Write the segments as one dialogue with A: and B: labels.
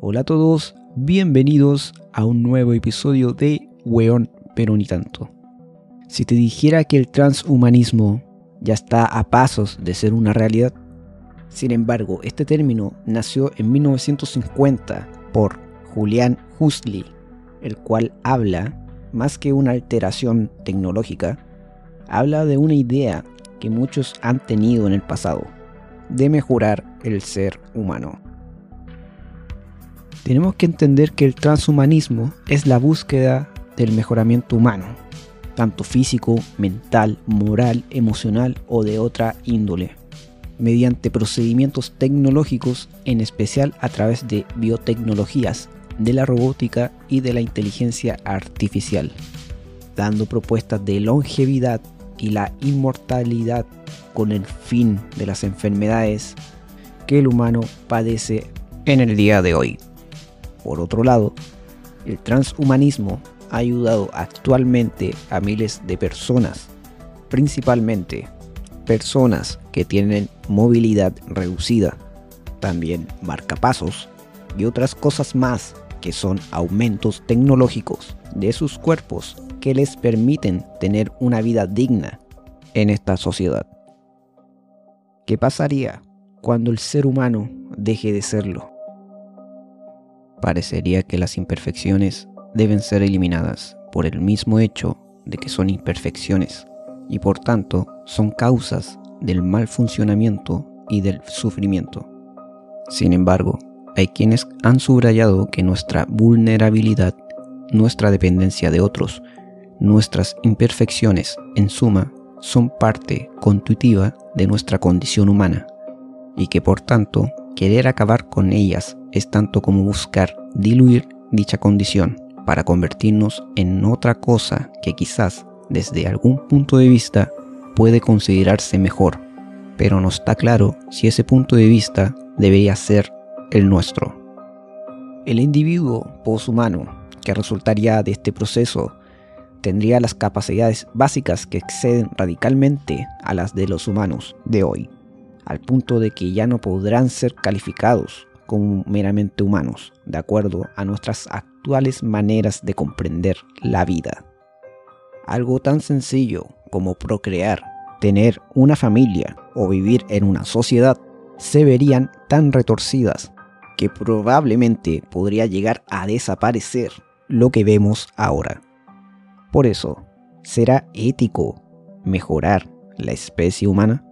A: Hola a todos, bienvenidos a un nuevo episodio de Weón pero ni tanto. Si te dijera que el transhumanismo ya está a pasos de ser una realidad, sin embargo, este término nació en 1950 por Julian Huxley, el cual habla, más que una alteración tecnológica, habla de una idea que muchos han tenido en el pasado, de mejorar el ser humano. Tenemos que entender que el transhumanismo es la búsqueda del mejoramiento humano, tanto físico, mental, moral, emocional o de otra índole, mediante procedimientos tecnológicos, en especial a través de biotecnologías, de la robótica y de la inteligencia artificial, dando propuestas de longevidad y la inmortalidad con el fin de las enfermedades que el humano padece en el día de hoy. Por otro lado, el transhumanismo ha ayudado actualmente a miles de personas, principalmente personas que tienen movilidad reducida, también marcapasos y otras cosas más que son aumentos tecnológicos de sus cuerpos que les permiten tener una vida digna en esta sociedad. ¿Qué pasaría cuando el ser humano deje de serlo? Parecería que las imperfecciones deben ser eliminadas por el mismo hecho de que son imperfecciones y por tanto son causas del mal funcionamiento y del sufrimiento. Sin embargo, hay quienes han subrayado que nuestra vulnerabilidad, nuestra dependencia de otros, nuestras imperfecciones, en suma, son parte constitutiva de nuestra condición humana y que por tanto querer acabar con ellas es tanto como buscar diluir dicha condición para convertirnos en otra cosa que quizás desde algún punto de vista puede considerarse mejor, pero no está claro si ese punto de vista debería ser el nuestro. El individuo poshumano que resultaría de este proceso tendría las capacidades básicas que exceden radicalmente a las de los humanos de hoy, al punto de que ya no podrán ser calificados como meramente humanos, de acuerdo a nuestras actuales maneras de comprender la vida. Algo tan sencillo como procrear, tener una familia o vivir en una sociedad se verían tan retorcidas que probablemente podría llegar a desaparecer lo que vemos ahora. Por eso, ¿será ético mejorar la especie humana?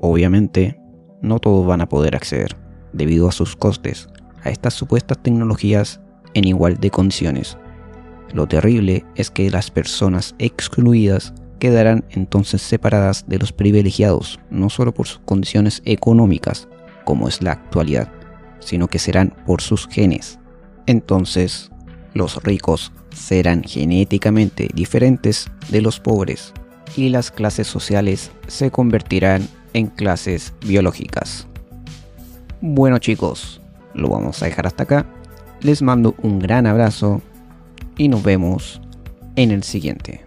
A: Obviamente, no todos van a poder acceder, debido a sus costes, a estas supuestas tecnologías en igual de condiciones. Lo terrible es que las personas excluidas quedarán entonces separadas de los privilegiados, no solo por sus condiciones económicas, como es la actualidad, sino que serán por sus genes. Entonces, los ricos serán genéticamente diferentes de los pobres y las clases sociales se convertirán en clases biológicas. Bueno chicos, lo vamos a dejar hasta acá. Les mando un gran abrazo y nos vemos en el siguiente.